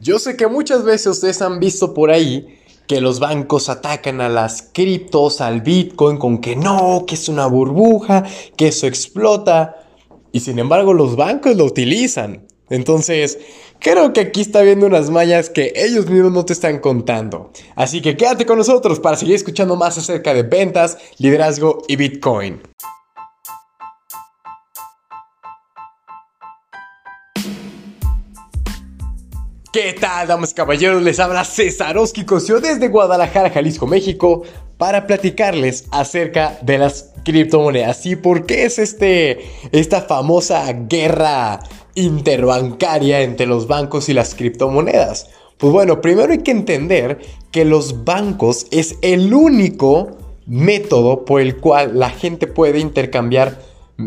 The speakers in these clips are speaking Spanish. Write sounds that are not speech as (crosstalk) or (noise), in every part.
Yo sé que muchas veces ustedes han visto por ahí que los bancos atacan a las criptos, al Bitcoin, con que no, que es una burbuja, que eso explota. Y sin embargo los bancos lo utilizan. Entonces, creo que aquí está viendo unas mallas que ellos mismos no te están contando. Así que quédate con nosotros para seguir escuchando más acerca de ventas, liderazgo y Bitcoin. ¿Qué tal, damas y caballeros? Les habla César Oski desde Guadalajara, Jalisco, México, para platicarles acerca de las criptomonedas y por qué es este, esta famosa guerra interbancaria entre los bancos y las criptomonedas. Pues bueno, primero hay que entender que los bancos es el único método por el cual la gente puede intercambiar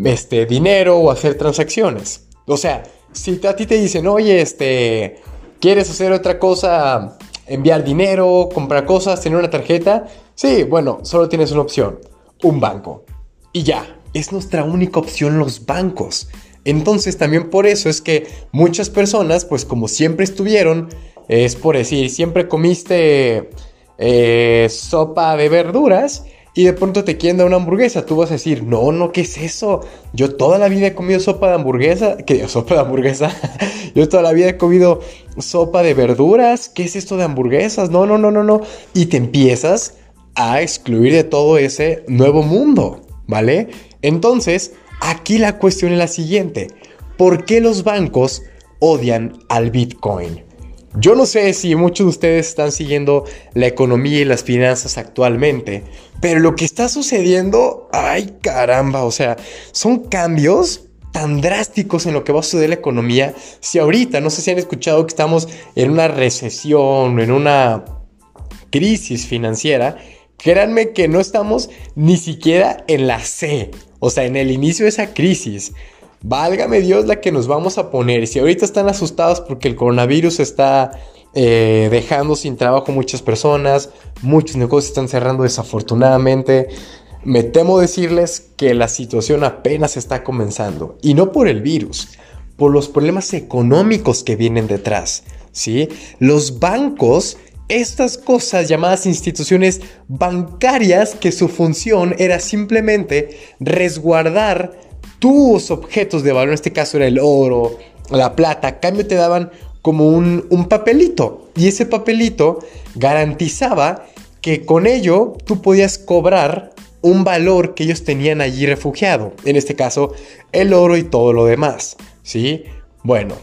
este, dinero o hacer transacciones. O sea, si a ti te dicen, oye, este, ¿Quieres hacer otra cosa? Enviar dinero, comprar cosas, tener una tarjeta. Sí, bueno, solo tienes una opción. Un banco. Y ya, es nuestra única opción los bancos. Entonces también por eso es que muchas personas, pues como siempre estuvieron, es por decir, siempre comiste eh, sopa de verduras y de pronto te quieren dar una hamburguesa, tú vas a decir, no, no, ¿qué es eso? Yo toda la vida he comido sopa de hamburguesa, ¿qué? (laughs) Sopa de hamburguesa, (laughs) yo toda la vida he comido sopa de verduras, ¿qué es esto de hamburguesas? No, no, no, no, no. Y te empiezas a excluir de todo ese nuevo mundo, ¿vale? Entonces, aquí la cuestión es la siguiente, ¿por qué los bancos odian al Bitcoin? Yo no sé si muchos de ustedes están siguiendo la economía y las finanzas actualmente, pero lo que está sucediendo, ay caramba, o sea, son cambios tan drásticos en lo que va a suceder la economía. Si ahorita, no sé si han escuchado que estamos en una recesión, en una crisis financiera, créanme que no estamos ni siquiera en la C, o sea, en el inicio de esa crisis. Válgame Dios la que nos vamos a poner. Si ahorita están asustados porque el coronavirus está eh, dejando sin trabajo muchas personas, muchos negocios están cerrando desafortunadamente. Me temo decirles que la situación apenas está comenzando. Y no por el virus, por los problemas económicos que vienen detrás. ¿sí? Los bancos estas cosas llamadas instituciones bancarias que su función era simplemente resguardar tus objetos de valor, en este caso era el oro, la plata, cambio te daban como un, papelito. Y ese papelito garantizaba que con ello tú podías cobrar un valor que ellos tenían allí refugiado. En este caso, el oro y todo lo demás. ¿Sí? Bueno,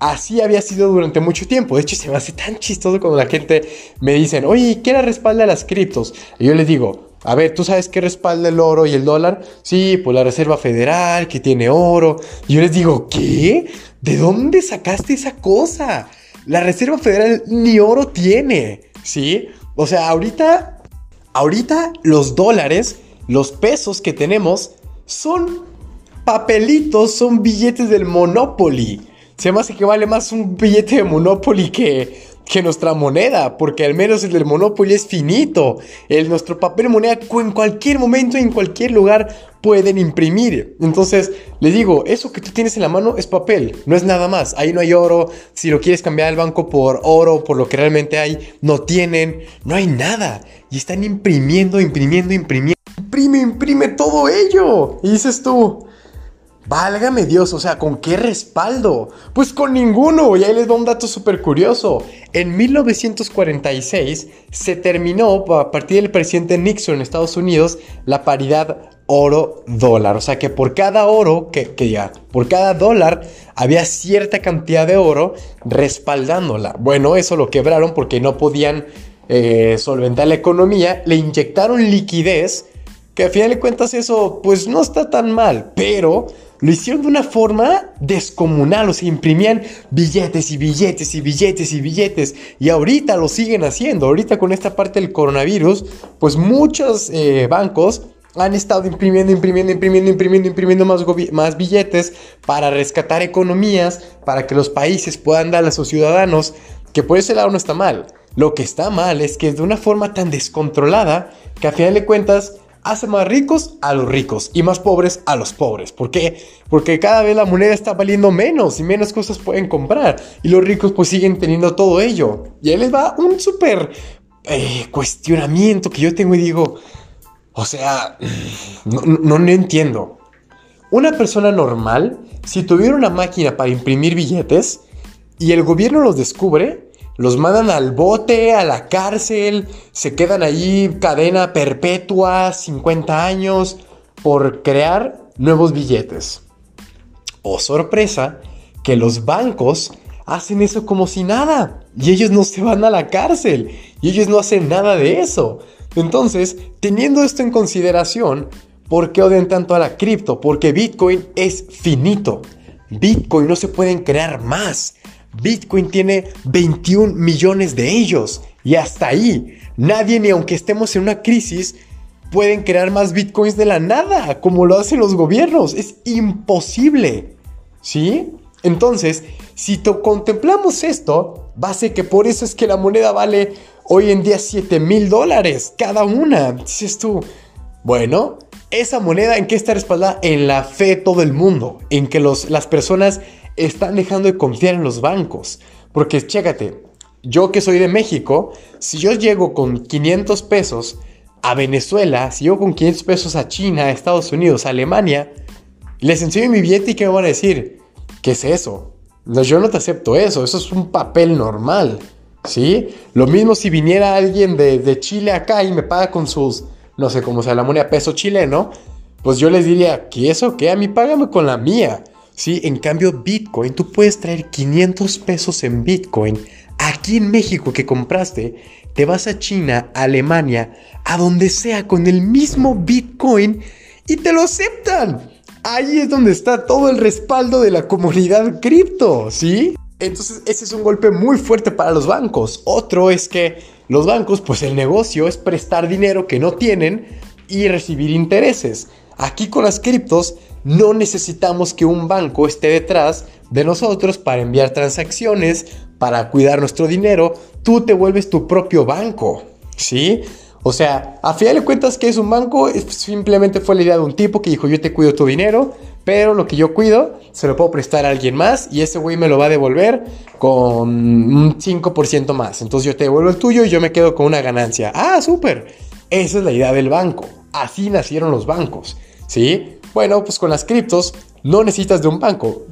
así había sido durante mucho tiempo. De hecho, se me hace tan chistoso cuando la gente me dicen, oye, ¿quién respalda las criptos? Y yo les digo, a ver, ¿tú sabes qué respalda el oro y el dólar? Sí, pues la Reserva Federal, que tiene oro. Y yo les digo, ¿qué? ¿De dónde sacaste esa cosa? La Reserva Federal ni oro tiene, ¿sí? O sea, ahorita, ahorita los dólares, los pesos que tenemos son papelitos, son billetes del Monopoly. Se me hace que vale más un billete de Monopoly que que nuestra moneda, porque al menos el del Monopoly es finito. El nuestro papel moneda en cualquier momento, en cualquier lugar pueden imprimir. Entonces, les digo, eso que tú tienes en la mano es papel, no es nada más. Ahí no hay oro. Si lo quieres cambiar al banco por oro, por lo que realmente hay, no tienen, no hay nada. Y están imprimiendo, imprimiendo, imprimiendo. Imprime, imprime todo ello. Y dices tú, Válgame Dios, o sea, ¿con qué respaldo? Pues con ninguno, y ahí les doy un dato súper curioso. En 1946 se terminó, a partir del presidente Nixon en Estados Unidos, la paridad oro-dólar. O sea que por cada oro, que, ya, por cada dólar había cierta cantidad de oro respaldándola. Bueno, eso lo quebraron porque no podían eh, solventar la economía, le inyectaron liquidez, que a final de cuentas eso pues no está tan mal, pero lo hicieron de una forma descomunal, o sea, imprimían billetes y billetes y billetes y billetes. Y ahorita lo siguen haciendo. Ahorita con esta parte del coronavirus, pues muchos eh, bancos han estado imprimiendo, imprimiendo, imprimiendo, imprimiendo, imprimiendo más, billetes para rescatar economías, para que los países puedan dar a sus ciudadanos, que por ese lado no está mal. Lo que está mal es que es de una forma tan descontrolada que a final de cuentas hace más ricos a los ricos y más pobres a los pobres. ¿Por qué? Porque cada vez la moneda está valiendo menos y menos cosas pueden comprar. Y los ricos pues siguen teniendo todo ello. Y ahí les va un súper eh, cuestionamiento que yo tengo y digo, o sea, no, no, no entiendo. Una persona normal, si tuviera una máquina para imprimir billetes y el gobierno los descubre, los mandan al bote, a la cárcel, se quedan allí cadena perpetua, 50 años, por crear nuevos billetes. Oh sorpresa, que los bancos hacen eso como si nada. Y ellos no se van a la cárcel. Y ellos no hacen nada de eso. Entonces, teniendo esto en consideración, ¿por qué odian tanto a la cripto? Porque Bitcoin es finito. Bitcoin no se pueden crear más. Bitcoin tiene 21 millones de ellos. Y hasta ahí, nadie, ni aunque estemos en una crisis, pueden crear más Bitcoins de la nada, como lo hacen los gobiernos. Es imposible. ¿Sí? Entonces, si contemplamos esto, va a ser que por eso es que la moneda vale hoy en día 7 mil dólares cada una. Dices tú, bueno, esa moneda en qué está respaldada? En la fe de todo el mundo, en que los, las personas están dejando de confiar en los bancos. Porque chécate, yo que soy de México, si yo llego con 500 pesos a Venezuela, si llego con 500 pesos a China, a Estados Unidos, Alemania, les enseño mi billete y ¿qué me van a decir? ¿Qué es eso? No, yo no te acepto eso, eso es un papel normal, ¿sí? Lo mismo si viniera alguien de, de Chile acá y me paga con sus, no sé cómo sea la moneda, peso chileno, pues yo les diría, ¿qué eso? ¿Qué? A mí págame con la mía. ¿Sí? En cambio, Bitcoin, tú puedes traer 500 pesos en Bitcoin aquí en México que compraste, te vas a China, Alemania, a donde sea con el mismo Bitcoin y te lo aceptan. Ahí es donde está todo el respaldo de la comunidad cripto, ¿sí? Entonces ese es un golpe muy fuerte para los bancos. Otro es que los bancos, pues el negocio es prestar dinero que no tienen y recibir intereses. Aquí con las criptos no necesitamos que un banco esté detrás de nosotros para enviar transacciones, para cuidar nuestro dinero. Tú te vuelves tu propio banco, ¿sí? O sea, a final de cuentas, que es un banco? Simplemente fue la idea de un tipo que dijo, yo te cuido tu dinero, pero lo que yo cuido se lo puedo prestar a alguien más y ese güey me lo va a devolver con un 5% más. Entonces yo te devuelvo el tuyo y yo me quedo con una ganancia. Ah, súper. Esa es la idea del banco. Así nacieron los bancos, ¿sí? Bueno, pues con las criptos no necesitas de un banco.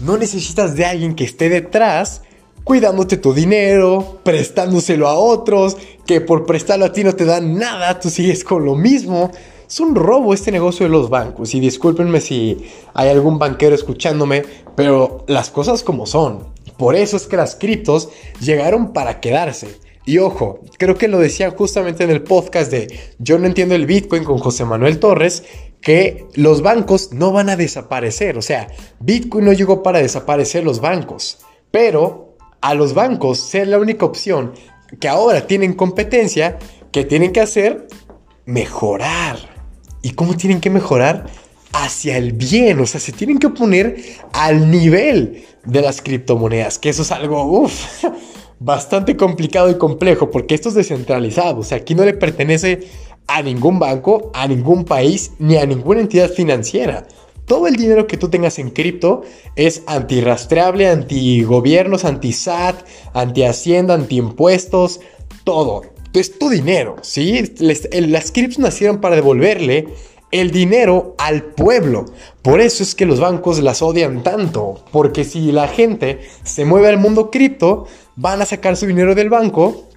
No necesitas de alguien que esté detrás cuidándote tu dinero, prestándoselo a otros, que por prestarlo a ti no te dan nada, tú sigues con lo mismo. Es un robo este negocio de los bancos y discúlpenme si hay algún banquero escuchándome, pero las cosas como son. Por eso es que las criptos llegaron para quedarse. Y ojo, creo que lo decían justamente en el podcast de Yo no entiendo el Bitcoin con José Manuel Torres, que los bancos no van a desaparecer. O sea, Bitcoin no llegó para desaparecer los bancos, pero a los bancos ser la única opción que ahora tienen competencia, que tienen que hacer mejorar. ¿Y cómo tienen que mejorar? Hacia el bien, o sea, se tienen que poner al nivel de las criptomonedas, que eso es algo, (laughs) bastante complicado y complejo, porque esto es descentralizado, o sea, aquí no le pertenece a ningún banco, a ningún país, ni a ninguna entidad financiera. Todo el dinero que tú tengas en cripto es antirrastreable, anti-gobiernos, anti-SAT, anti-hacienda, anti-impuestos, todo. Es tu dinero, ¿sí? las criptos nacieron para devolverle el dinero al pueblo. Por eso es que los bancos las odian tanto. Porque si la gente se mueve al mundo cripto, van a sacar su dinero del banco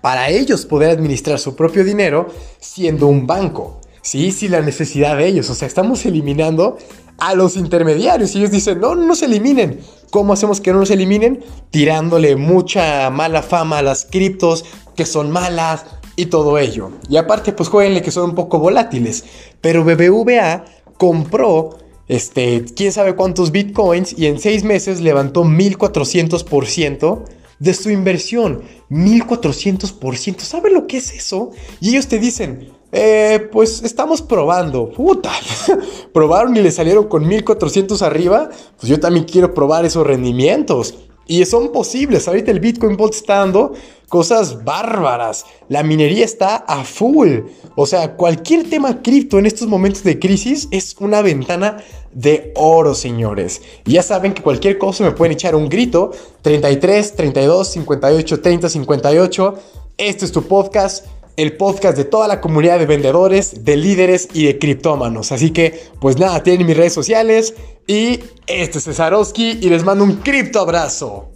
para ellos poder administrar su propio dinero siendo un banco. Sí, sí, la necesidad de ellos. O sea, estamos eliminando a los intermediarios. Y ellos dicen, no, no nos eliminen. ¿Cómo hacemos que no nos eliminen? Tirándole mucha mala fama a las criptos que son malas y todo ello. Y aparte, pues jueguenle que son un poco volátiles. Pero BBVA compró, este, quién sabe cuántos bitcoins y en seis meses levantó 1400% de su inversión. 1400%. ¿Saben lo que es eso? Y ellos te dicen, eh, pues estamos probando. Puta. (laughs) Probaron y le salieron con 1400 arriba. Pues yo también quiero probar esos rendimientos. Y son posibles. Ahorita el Bitcoin Vault está dando cosas bárbaras. La minería está a full. O sea, cualquier tema cripto en estos momentos de crisis es una ventana de oro, señores. Y ya saben que cualquier cosa me pueden echar un grito. 33, 32, 58, 30, 58. Este es tu podcast el podcast de toda la comunidad de vendedores, de líderes y de criptómanos. Así que, pues nada, tienen mis redes sociales y este es Cesarowski y les mando un cripto abrazo.